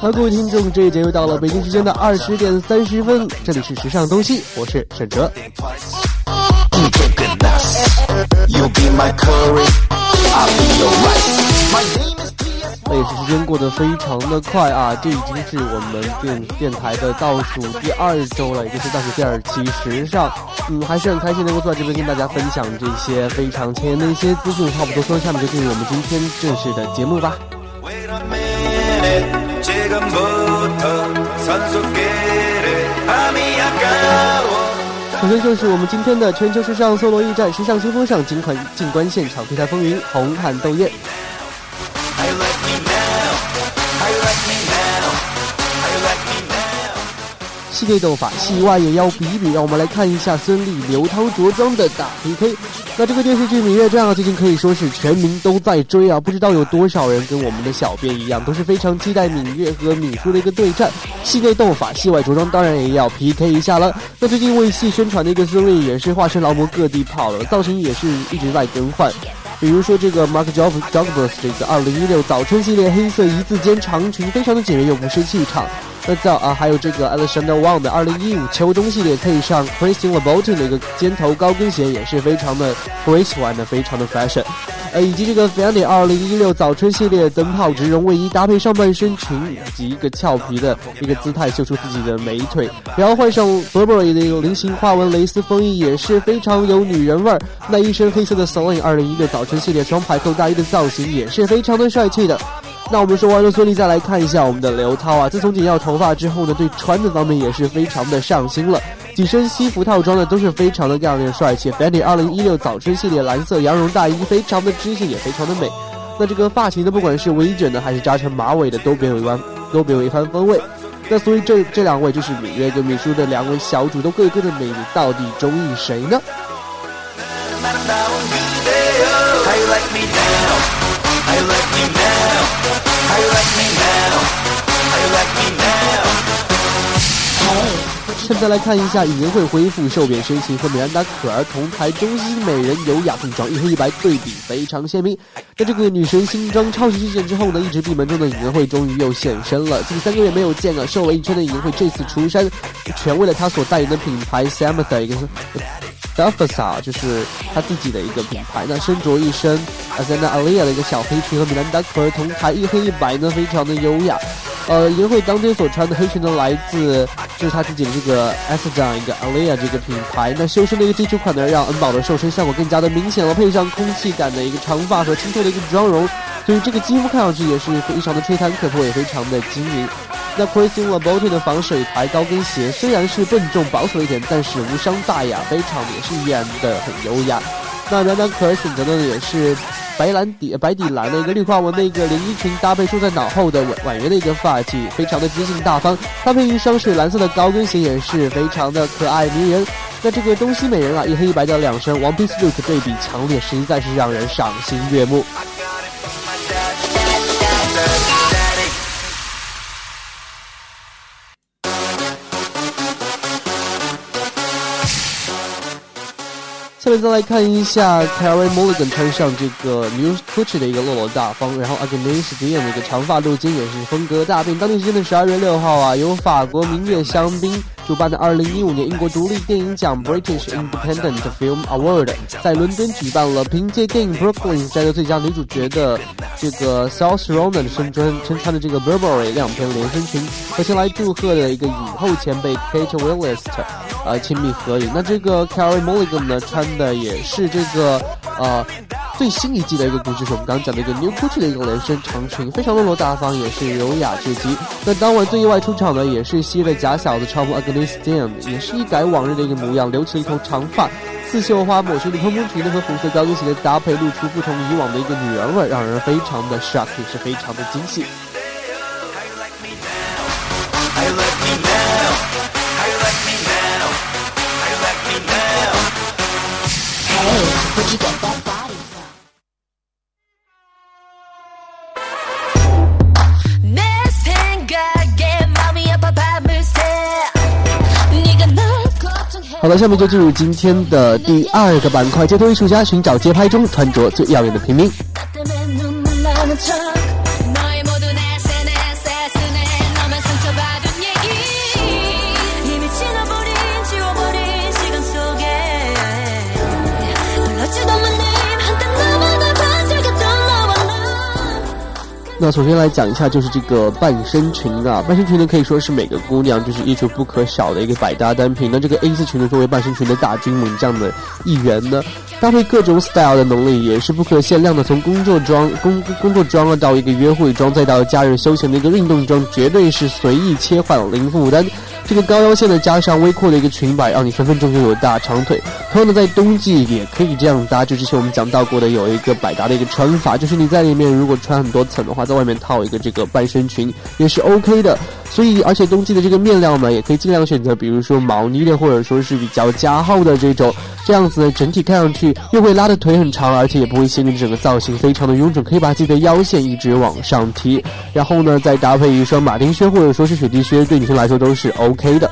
好，各位听众，这一节又到了北京时间的二十点三十分，这里是时尚东西，我是沈哲。也是时间过得非常的快啊，这已经是我们电电台的倒数第二周了，也就是倒数第二期时尚。嗯，还是很开心能够坐在这边跟大家分享这些非常前沿的一些资讯。话不多说，下面就进入我们今天正式的节目吧。首先就是我们今天的全球时尚搜罗驿站时尚新风尚尽款静观现场，对台风云，红毯斗艳。You like me now? You like me 戏内斗法，戏外也要比一比。让我们来看一下孙俪、刘涛着装的大 PK。那这个电视剧《芈月传》啊，最近可以说是全民都在追啊，不知道有多少人跟我们的小编一样，都是非常期待芈月和芈姝的一个对战。戏内斗法，戏外着装当然也要 PK 一下了。那最近为戏宣传的一个孙俪也是化身劳模各地跑了，造型也是一直在更换。比如说这个 Mark Job Jacobs 这个二零一六早春系列黑色一字肩长裙，非常的简约又不失气场。那再啊，还有这个 Alexander Wang 的二零一五秋冬系列配上 Christian Louboutin 的一个尖头高跟鞋，也是非常的 graceful 的非常的 fashion。呃，以及这个 Fendi 二零一六早春系列灯泡植绒卫衣，搭配上半身裙以及一个俏皮的一个姿态，秀出自己的美腿，然后换上 Burberry 的一个菱形花纹蕾丝风衣，也是非常有女人味儿。那一身黑色的 Celine 二零一六早春系列双排扣大衣的造型，也是非常的帅气的。那我们说完了孙俪，再来看一下我们的刘涛啊。自从剪掉头发之后呢，对穿的方面也是非常的上心了。几身西服套装呢都是非常的亮丽帅气。Fendi 二零一六早春系列蓝色羊绒大衣非常的知性，也非常的美。那这个发型呢，不管是微卷的还是扎成马尾的，都别有一番都别有一番风味。那所以这这两位就是芈月跟芈姝的两位小主，都各有各的美，你到底中意谁呢？现在来看一下尹恩惠恢复瘦扁身形和米兰达可儿同台中西美人优雅碰撞，一黑一白对比非常鲜明。在这个女神新装超级事件之后呢，一直闭门中的尹恩惠终于又现身了。近三个月没有见了，瘦了一圈的尹恩惠这次出山，全为了她所代言的品牌 Samantha 一个是 d a f a s a 就是她自己的一个品牌那，身着一身 Azana Alia 的一个小黑裙和米兰达可儿同台，一黑一白呢，非常的优雅。呃，银慧当天所穿的黑裙呢，来自就是她自己的这个 S 这样一个 Alia 这个品牌。那修身的一个基础款呢，让恩宝的瘦身效果更加的明显了，配上空气感的一个长发和清透的一个妆容，所以这个肌肤看上去也是非常的吹弹可破，也非常的晶莹。那 Christian Louboutin 的防水台高跟鞋虽然是笨重保守一点，但是无伤大雅，非常也是依然的很优雅。那暖暖可儿选择的也是白蓝底白底蓝的一个绿花纹的一个连衣裙，搭配梳在脑后的婉婉约的一个发髻，非常的知性大方。搭配一双水蓝色的高跟鞋，也是非常的可爱迷人。那这个东西美人啊，一黑一白的两身 one piece look 对比强烈，实在是让人赏心悦目。下面再来看一下 Carrie Mulligan 穿上这个 New Gucci 的一个落落大方，然后 agnesdian 的一个长发露肩也是风格大变。当地时间的十二月六号啊，由法国名媛香槟主办的二零一五年英国独立电影奖 British Independent Film Award 在伦敦举办了，凭借电影 Brooklyn 摘得最佳女主角的这个 South Ronan 身穿身穿的这个 Burberry 亮片连身裙，和前来祝贺的一个影后前辈 Kate Winslet 呃亲密合影。那这个 Carrie Mulligan 呢穿的也是这个呃最新一季的一个故事，是我们刚刚讲的一个 New Gucci 的一个连身长裙，非常落落大方，也是优雅至极。那当晚最意外出场的也是西的假小子超模 Agnes Stan，也是一改往日的一个模样，留起了一头长发。刺绣花抹胸的蓬蓬裙呢和红色高跟鞋的搭配，露出不同以往的一个女人味，让人非常的 shock，也是非常的惊喜。好了，下面就进入今天的第二个板块，街头艺术家寻找街拍中穿着最耀眼的平民。那首先来讲一下，就是这个半身裙啊，半身裙呢可以说是每个姑娘就是衣橱不可少的一个百搭单品。那这个 A 字裙呢，作为半身裙的大军猛将的一员呢，搭配各种 style 的能力也是不可限量的。从工作装、工工作装啊，到一个约会装，再到假日休闲的一个运动装，绝对是随意切换，零负担。这个高腰线呢，加上微阔的一个裙摆，让你分分钟就有大长腿。同样的，在冬季也可以这样搭，就之前我们讲到过的，有一个百搭的一个穿法，就是你在里面如果穿很多层的话，在外面套一个这个半身裙也是 OK 的。所以，而且冬季的这个面料呢，也可以尽量选择，比如说毛呢的，或者说是比较加厚的这种，这样子，整体看上去又会拉的腿很长，而且也不会显得整个造型非常的臃肿，可以把自己的腰线一直往上提。然后呢，再搭配一双马丁靴或者说是雪地靴，对女生来说都是 OK 的。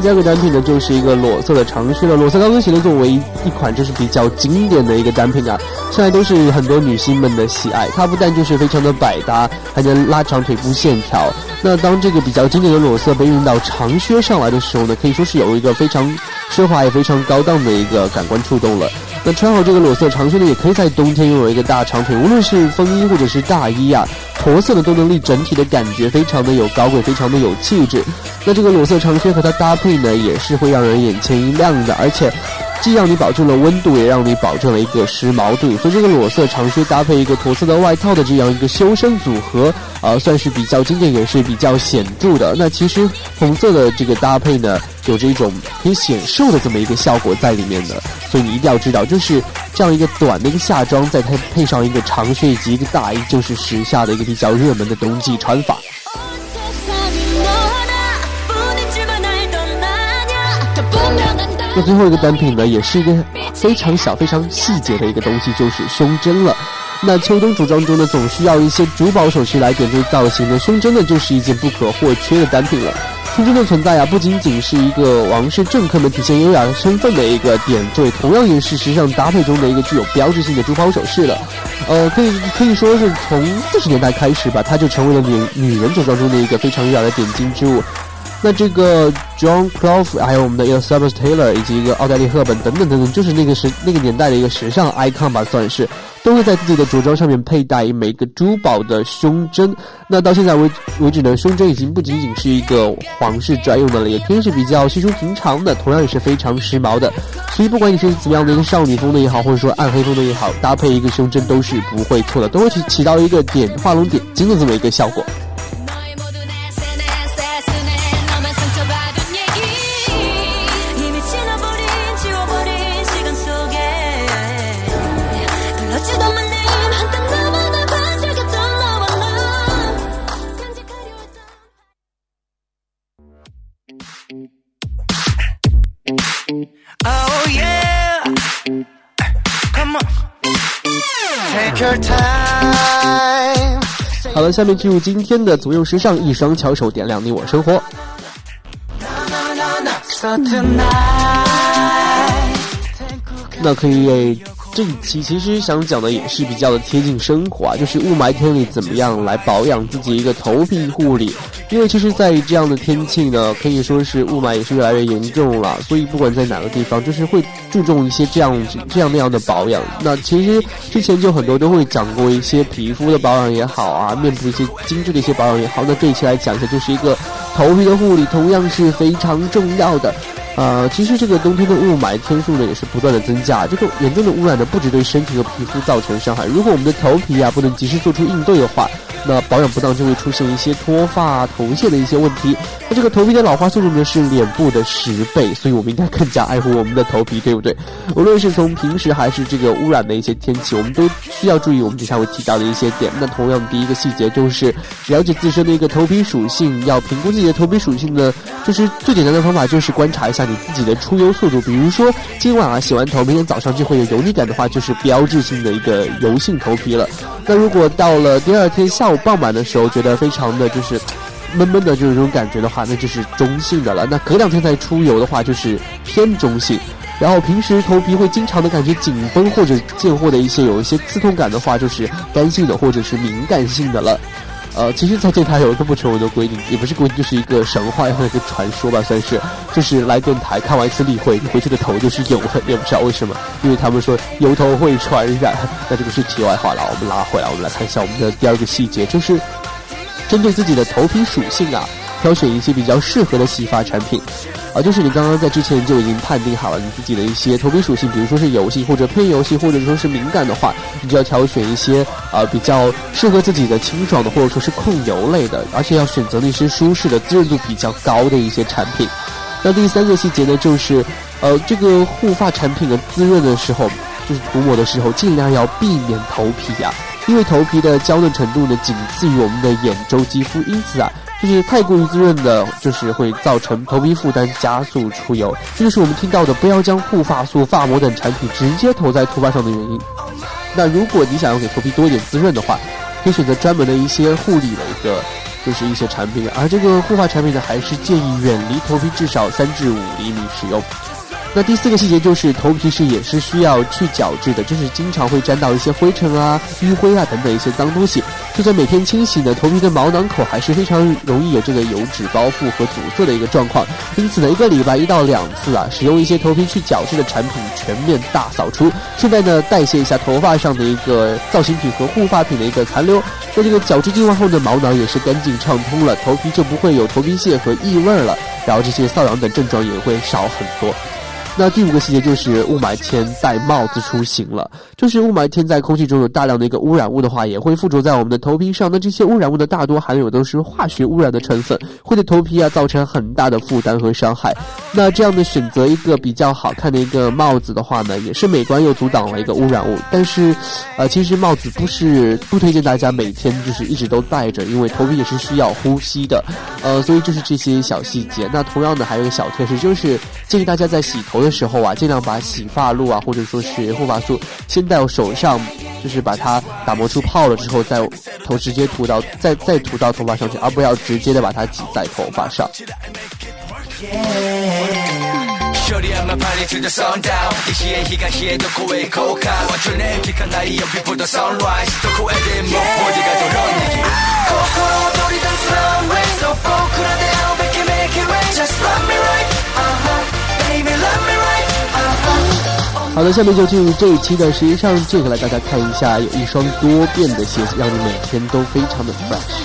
第二个单品呢，就是一个裸色的长靴了。裸色高跟鞋呢，作为一款就是比较经典的一个单品啊。现在都是很多女性们的喜爱，它不但就是非常的百搭，还能拉长腿部线条。那当这个比较经典的裸色被运到长靴上来的时候呢，可以说是有一个非常奢华也非常高档的一个感官触动了。那穿好这个裸色长靴呢，也可以在冬天拥有一个大长腿，无论是风衣或者是大衣啊。驼色的多能令整体的感觉非常的有高贵，非常的有气质。那这个裸色长靴和它搭配呢，也是会让人眼前一亮的，而且既让你保证了温度，也让你保证了一个时髦度。所以这个裸色长靴搭配一个驼色的外套的这样一个修身组合，呃，算是比较经典，也是比较显著的。那其实红色的这个搭配呢，有着一种很显瘦的这么一个效果在里面的。所以你一定要知道，就是这样一个短的一个夏装，再配配上一个长靴以及一个大衣，就是时下的一个比较热门的冬季穿法。那最后一个单品呢，也是一个非常小、非常细节的一个东西，就是胸针了。那秋冬着装中呢，总需要一些珠宝首饰来点缀造型的，胸针呢就是一件不可或缺的单品了。胸针的存在啊，不仅仅是一个王室政客们体现优雅身份的一个点缀，同样也是时尚搭配中的一个具有标志性的珠宝首饰了。呃，可以可以说是从四十年代开始吧，它就成为了女女人着装中的一个非常优雅的点睛之物。那这个 John Clough，还有我们的 Elizabeth Taylor，以及一个奥黛丽赫本等等等等，就是那个时那个年代的一个时尚 icon 吧，算是都会在自己的着装上面佩戴每个珠宝的胸针。那到现在为为止呢，胸针已经不仅仅是一个皇室专用的了，也可以是比较稀疏平常的，同样也是非常时髦的。所以不管你是怎么样的一个少女风的也好，或者说暗黑风的也好，搭配一个胸针都是不会错的，都会起起到一个点画龙点睛的这么一个效果。Oh yeah. Come on. Take your time. 好了，下面进入今天的左右时尚，一双巧手点亮你我生活。那可以，这一期其实想讲的也是比较的贴近生活啊，就是雾霾天里怎么样来保养自己一个头皮护理。因为其实，在这样的天气呢，可以说是雾霾也是越来越严重了，所以不管在哪个地方，就是会注重一些这样这样那样的保养。那其实之前就很多都会讲过一些皮肤的保养也好啊，面部一些精致的一些保养也好。那这一期来讲一下，就是一个头皮的护理同样是非常重要的。呃，其实这个冬天的雾霾天数呢也是不断的增加，这个严重的污染呢不只对身体和皮肤造成伤害，如果我们的头皮啊不能及时做出应对的话，那保养不当就会出现一些脱发、头屑的一些问题。那这个头皮的老化速度呢是脸部的十倍，所以我们应该更加爱护我们的头皮，对不对？无论是从平时还是这个污染的一些天气，我们都需要注意我们接下来会提到的一些点。那同样第一个细节就是了解自身的一个头皮属性，要评估自己的头皮属性呢，就是最简单的方法就是观察一下你自己的出油速度。比如说今晚啊洗完头，明天早上就会有油腻感的话，就是标志性的一个油性头皮了。那如果到了第二天下到傍晚的时候，觉得非常的就是。闷闷的，就是这种感觉的话，那就是中性的了。那隔两天再出油的话，就是偏中性。然后平时头皮会经常的感觉紧绷或者见货的一些有一些刺痛感的话，就是干性的或者是敏感性的了。呃，其实，在电台有一个不成文的规定，也不是规定，就是一个神话或者一个传说吧，算是，就是来电台看完一次例会，你回去的头就是油的，也不知道为什么，因为他们说油头会传染。那这个是题外话了，我们拉回来，我们来看一下我们的第二个细节，就是。针对自己的头皮属性啊，挑选一些比较适合的洗发产品，啊，就是你刚刚在之前就已经判定好了你自己的一些头皮属性，比如说是油性或者偏油性，或者说是敏感的话，你就要挑选一些啊比较适合自己的清爽的，或者说是控油类的，而且要选择那些舒适的、滋润度比较高的一些产品。那第三个细节呢，就是呃这个护发产品的滋润的时候，就是涂抹的时候，尽量要避免头皮呀。因为头皮的娇嫩程度呢，仅次于我们的眼周肌肤，因此啊，就是太过于滋润的，就是会造成头皮负担，加速出油。这就是我们听到的不要将护发素、发膜等产品直接涂在头发上的原因。那如果你想要给头皮多一点滋润的话，可以选择专门的一些护理的一个，就是一些产品。而这个护发产品呢，还是建议远离头皮至少三至五厘米使用。那第四个细节就是头皮是也是需要去角质的，就是经常会沾到一些灰尘啊、淤灰啊等等一些脏东西。就算每天清洗呢，头皮的毛囊口还是非常容易有这个油脂包覆和阻塞的一个状况。因此呢，一个礼拜一到两次啊，使用一些头皮去角质的产品，全面大扫除。顺便呢，代谢一下头发上的一个造型品和护发品的一个残留。在这个角质净化后呢，毛囊也是干净畅通了，头皮就不会有头皮屑和异味了，然后这些瘙痒等症状也会少很多。那第五个细节就是雾霾天戴帽子出行了。就是雾霾天在空气中有大量的一个污染物的话，也会附着在我们的头皮上。那这些污染物的大多含有都是化学污染的成分，会对头皮啊造成很大的负担和伤害。那这样的选择一个比较好看的一个帽子的话呢，也是美观又阻挡了一个污染物。但是，呃，其实帽子不是不推荐大家每天就是一直都戴着，因为头皮也是需要呼吸的。呃，所以就是这些小细节。那同样的还有一个小贴士，就是建议大家在洗头的。的时候啊，尽量把洗发露啊，或者说是护发素，先在手上，就是把它打磨出泡了之后，再头直接涂到，再再涂到头发上去，而不要直接的把它挤在头发上。好的，下面就进入这一期的，实际上这个来大家看一下，有一双多变的鞋子，让你每天都非常的 fresh。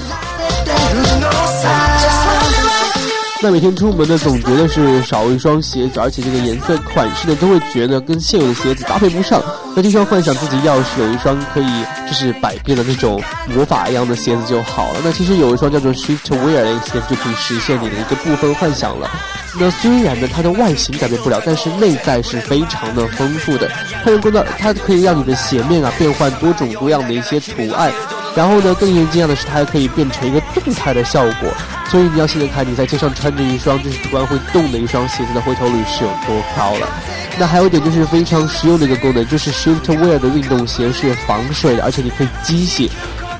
那每天出门呢，总觉得是少一双鞋子，而且这个颜色、款式呢，都会觉得跟现有的鞋子搭配不上。那就像幻想自己要是有一双可以就是百变的那种魔法一样的鞋子就好了。那其实有一双叫做 Shift Wear 的鞋子就可以实现你的一个部分幻想了。那虽然呢，它的外形改变不了，但是内在是非常的丰富的。它能够呢，它可以让你的鞋面啊变换多种多样的一些图案。然后呢，更令人惊讶的是，它还可以变成一个动态的效果。所以你要现在看你在街上穿着一双就是突然会动的一双鞋子的回头率是有多高了。那还有一点就是非常实用的一个功能，就是 Shift Wear 的运动鞋是防水的，而且你可以机洗，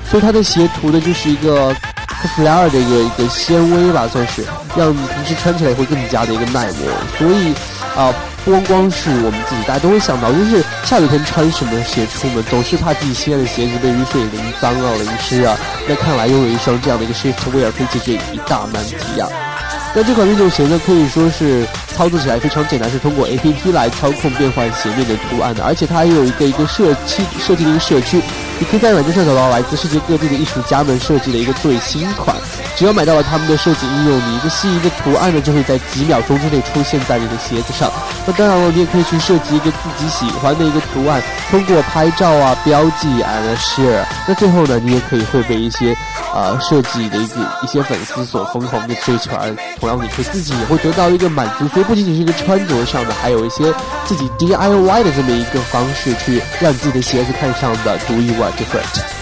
所以它的鞋涂的就是一个 f l a r 的一个一个纤维吧，算是让你平时穿起来会更加的一个耐磨。所以啊。不光光是我们自己，大家都会想到，就是下雨天穿什么鞋出门，总是怕自己心爱的鞋子被雨水淋脏啊、淋湿啊。那看来拥有一双这样的一个 Shift Wear 可以解决一大难题呀。那这款运动鞋呢，可以说是操作起来非常简单，是通过 APP 来操控变换鞋面的图案的，而且它还有一个一个设计设计的一个社区，你可以在软件上找到来自世界各地的艺术家们设计的一个最新款。只要买到了他们的设计应用，你一个心仪的图案呢，就会在几秒钟之内出现在你的鞋子上。那当然了，你也可以去设计一个自己喜欢的一个图案，通过拍照啊、标记 and share。那最后呢，你也可以会被一些呃设计的一个一些粉丝所疯狂的追求，而同样你可自己也会得到一个满足。所以不仅仅是一个穿着上的，还有一些自己 DIY 的这么一个方式，去让自己的鞋子看上的独一无二 like a effect.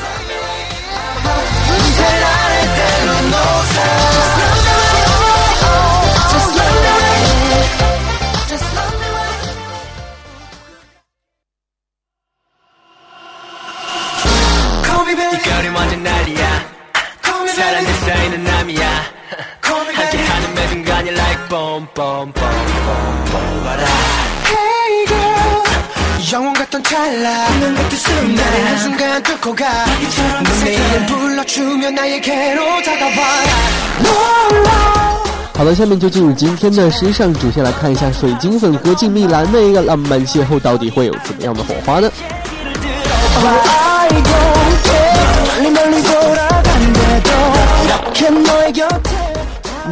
好的，下面就进入今天的时尚主线，来看一下水晶粉和静谧蓝的一个浪漫邂逅，到底会有怎么样的火花呢？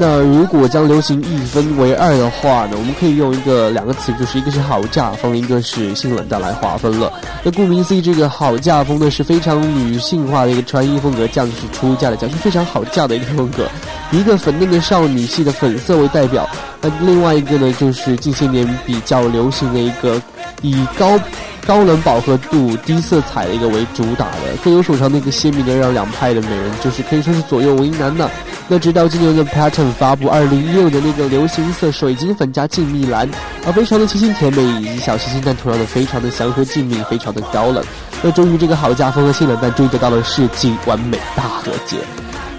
那如果将流行一分为二的话呢，我们可以用一个两个词，就是一个是好嫁风，一个是性冷淡来划分了。那顾名思义，这个好嫁风呢是非常女性化的一个穿衣风格，嫁就是出嫁的嫁，是非常好嫁的一个风格，一个粉嫩的少女系的粉色为代表。那另外一个呢，就是近些年比较流行的一个以高高冷饱和度、低色彩的一个为主打的，各有所长的一个鲜明的让两派的美人，就是可以说是左右为难的。那直到今年的 Pattern 发布二零一六的那个流行色水晶粉加静谧蓝，啊，非常的清新甜美以及小清新，但同样的非常的祥和静谧，非常的高冷。那终于这个好家风和性冷淡终于得到了世纪完美大和解。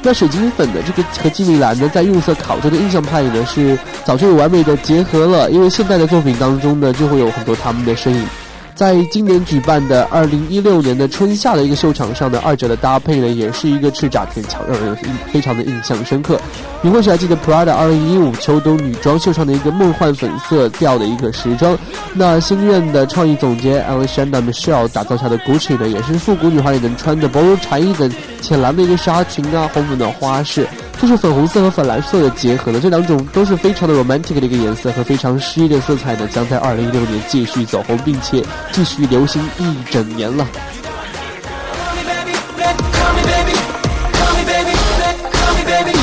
那水晶粉的这个和静谧蓝呢，在用色考究的印象派里呢，是早就有完美的结合了。因为现代的作品当中呢，就会有很多他们的身影。在今年举办的二零一六年的春夏的一个秀场上呢二者的搭配呢，也是一个赤炸天桥，让人印非常的印象深刻。你或许还记得 Prada 二零一五秋冬女装秀上的一个梦幻粉色调的一个时装，那新任的创意总监 Alexandra Michelle 打造下的 Gucci 呢，也是复古女孩也能穿的薄如蝉翼的浅蓝的一个纱裙啊，红粉的花式。就是粉红色和粉蓝色的结合的，这两种都是非常的 romantic 的一个颜色和非常诗意的色彩呢，将在二零一六年继续走红，并且继续流行一整年了。Baby,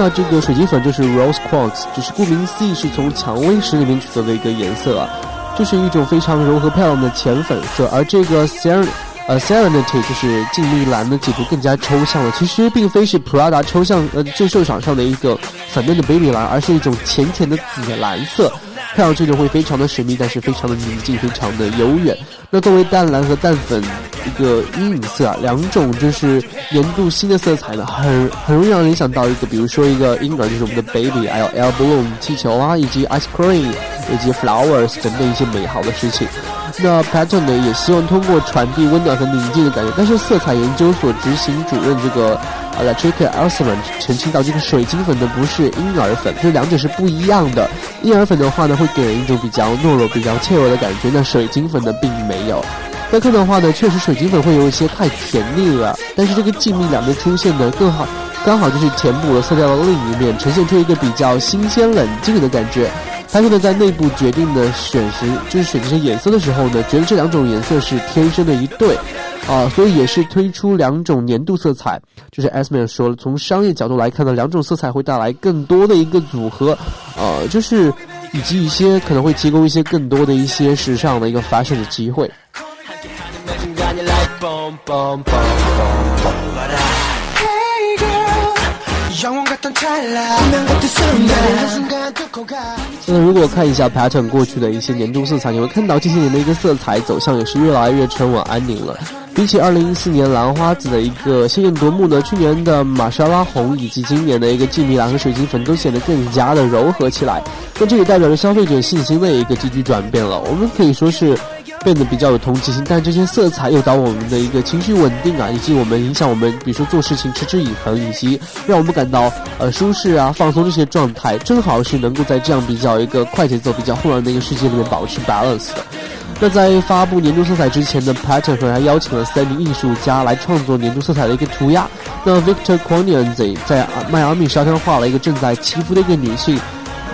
那这个水晶粉就是 rose quartz，就是顾名思义是从蔷薇石里面取得的一个颜色啊，就是一种非常柔和漂亮的浅粉色，而这个 ser 呃 serenity 就是静谧蓝的解读更加抽象了，其实并非是 Prada 抽象呃就秀场上的一个粉嫩的 baby 蓝，而是一种浅浅的紫蓝色。看上去就会非常的神秘，但是非常的宁静，非常的悠远。那作为淡蓝和淡粉一个阴影色啊，两种就是年度新的色彩呢，很很容易让人联想到一个，比如说一个婴儿，就是我们的 baby，还有 air balloon 气球啊，以及 ice cream，以及 flowers 等等一些美好的事情。那 Pattern 呢，也希望通过传递温暖和宁静的感觉，但是色彩研究所执行主任这个 Electric Elsman 澄清到，这个水晶粉呢不是婴儿粉，这两者是不一样的。婴儿粉的话呢，会给人一种比较懦弱、比较脆弱的感觉，那水晶粉呢并没有。再看的话呢，确实水晶粉会有一些太甜腻了，但是这个静谧两边出现的，更好，刚好就是填补了色调的另一面，呈现出一个比较新鲜冷静的感觉。他现在在内部决定的选时，就是选这些颜色的时候呢，觉得这两种颜色是天生的一对，啊，所以也是推出两种年度色彩。就是 Asman 说了，从商业角度来看呢，两种色彩会带来更多的一个组合，呃，就是以及一些可能会提供一些更多的一些时尚的一个 fashion 的机会。매 순간이 like boom boom boom boom boom 와라 Hey girl 영원 같던 찰나 운명 같은 순간 한순간 뚫고 가 那如果看一下 Pattern 过去的一些年度色彩，你会看到这些年的一个色彩走向也是越来越沉稳安宁了。比起2014年兰花紫的一个鲜艳夺目呢，去年的玛莎拉红以及今年的一个静谧蓝和水晶粉都显得更加的柔和起来。那这也代表着消费者信心的一个急剧转变了。我们可以说是， 变得比较有同情心，但这些色彩诱导我们的一个情绪稳定啊，以及我们影响我们，比如说做事情持之以恒，以及让我们感到呃舒适啊、放松这些状态，正好是能够在这样比较一个快节奏、比较混乱的一个世界里面保持 balance 的。那在发布年度色彩之前呢 Pattern 还邀请了三名艺术家来创作年度色彩的一个涂鸦。那 Victor q u a n i a n z 在迈阿密沙滩画了一个正在祈福的一个女性。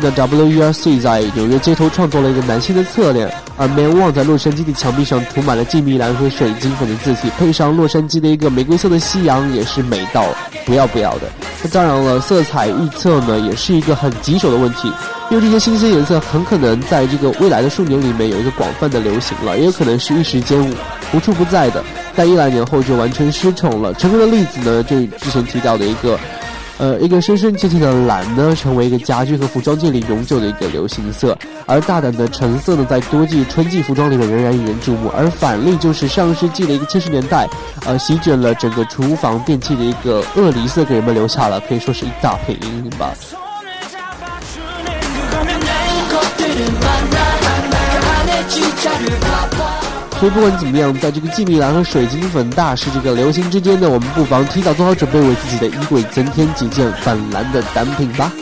那 W E R C 在纽约街头创作了一个男性的侧脸，而 Man Wang 在洛杉矶的墙壁上涂满了金米蓝和水晶粉的字体，配上洛杉矶的一个玫瑰色的夕阳，也是美到不要不要的。那当然了，色彩预测呢，也是一个很棘手的问题，因为这些新鲜颜色很可能在这个未来的数年里面有一个广泛的流行了，也有可能是一时间无处不在的，但一两年后就完全失宠了。成功的例子呢，就之前提到的一个。呃，一个深深切切的蓝呢，成为一个家居和服装界里永久的一个流行色，而大胆的橙色呢，在多季春季服装里面仍然引人注目。而反例就是上世纪的一个七十年代，呃，席卷了整个厨房电器的一个鳄梨色，给人们留下了可以说是一大片阴影吧。所以不管怎么样，在这个季米蓝和水晶粉大师这个流行之间呢，我们不妨提早做好准备，为自己的衣柜增添几件粉蓝的单品吧。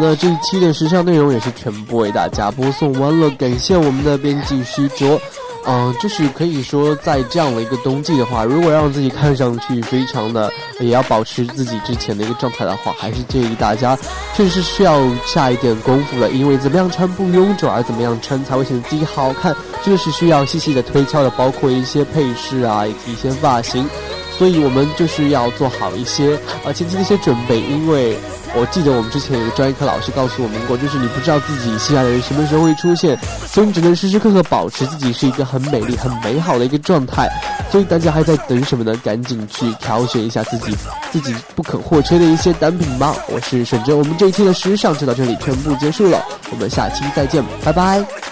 那这一期的时尚内容也是全部为大家播送完了，感谢我们的编辑徐卓。嗯、就是可以说，在这样的一个冬季的话，如果让自己看上去非常的，也要保持自己之前的一个状态的话，还是建议大家确实需要下一点功夫的，因为怎么样穿不臃肿，而怎么样穿才会显得自己好看，这是需要细细的推敲的，包括一些配饰啊，以及一些发型。所以我们就是要做好一些呃前期的一些准备，因为我记得我们之前有个专业课老师告诉我们过，就是你不知道自己心爱的人什么时候会出现，所以你只能时时刻刻保持自己是一个很美丽、很美好的一个状态。所以大家还在等什么呢？赶紧去挑选一下自己自己不可或缺的一些单品吧。我是沈真，我们这一期的时尚就到这里全部结束了，我们下期再见，拜拜。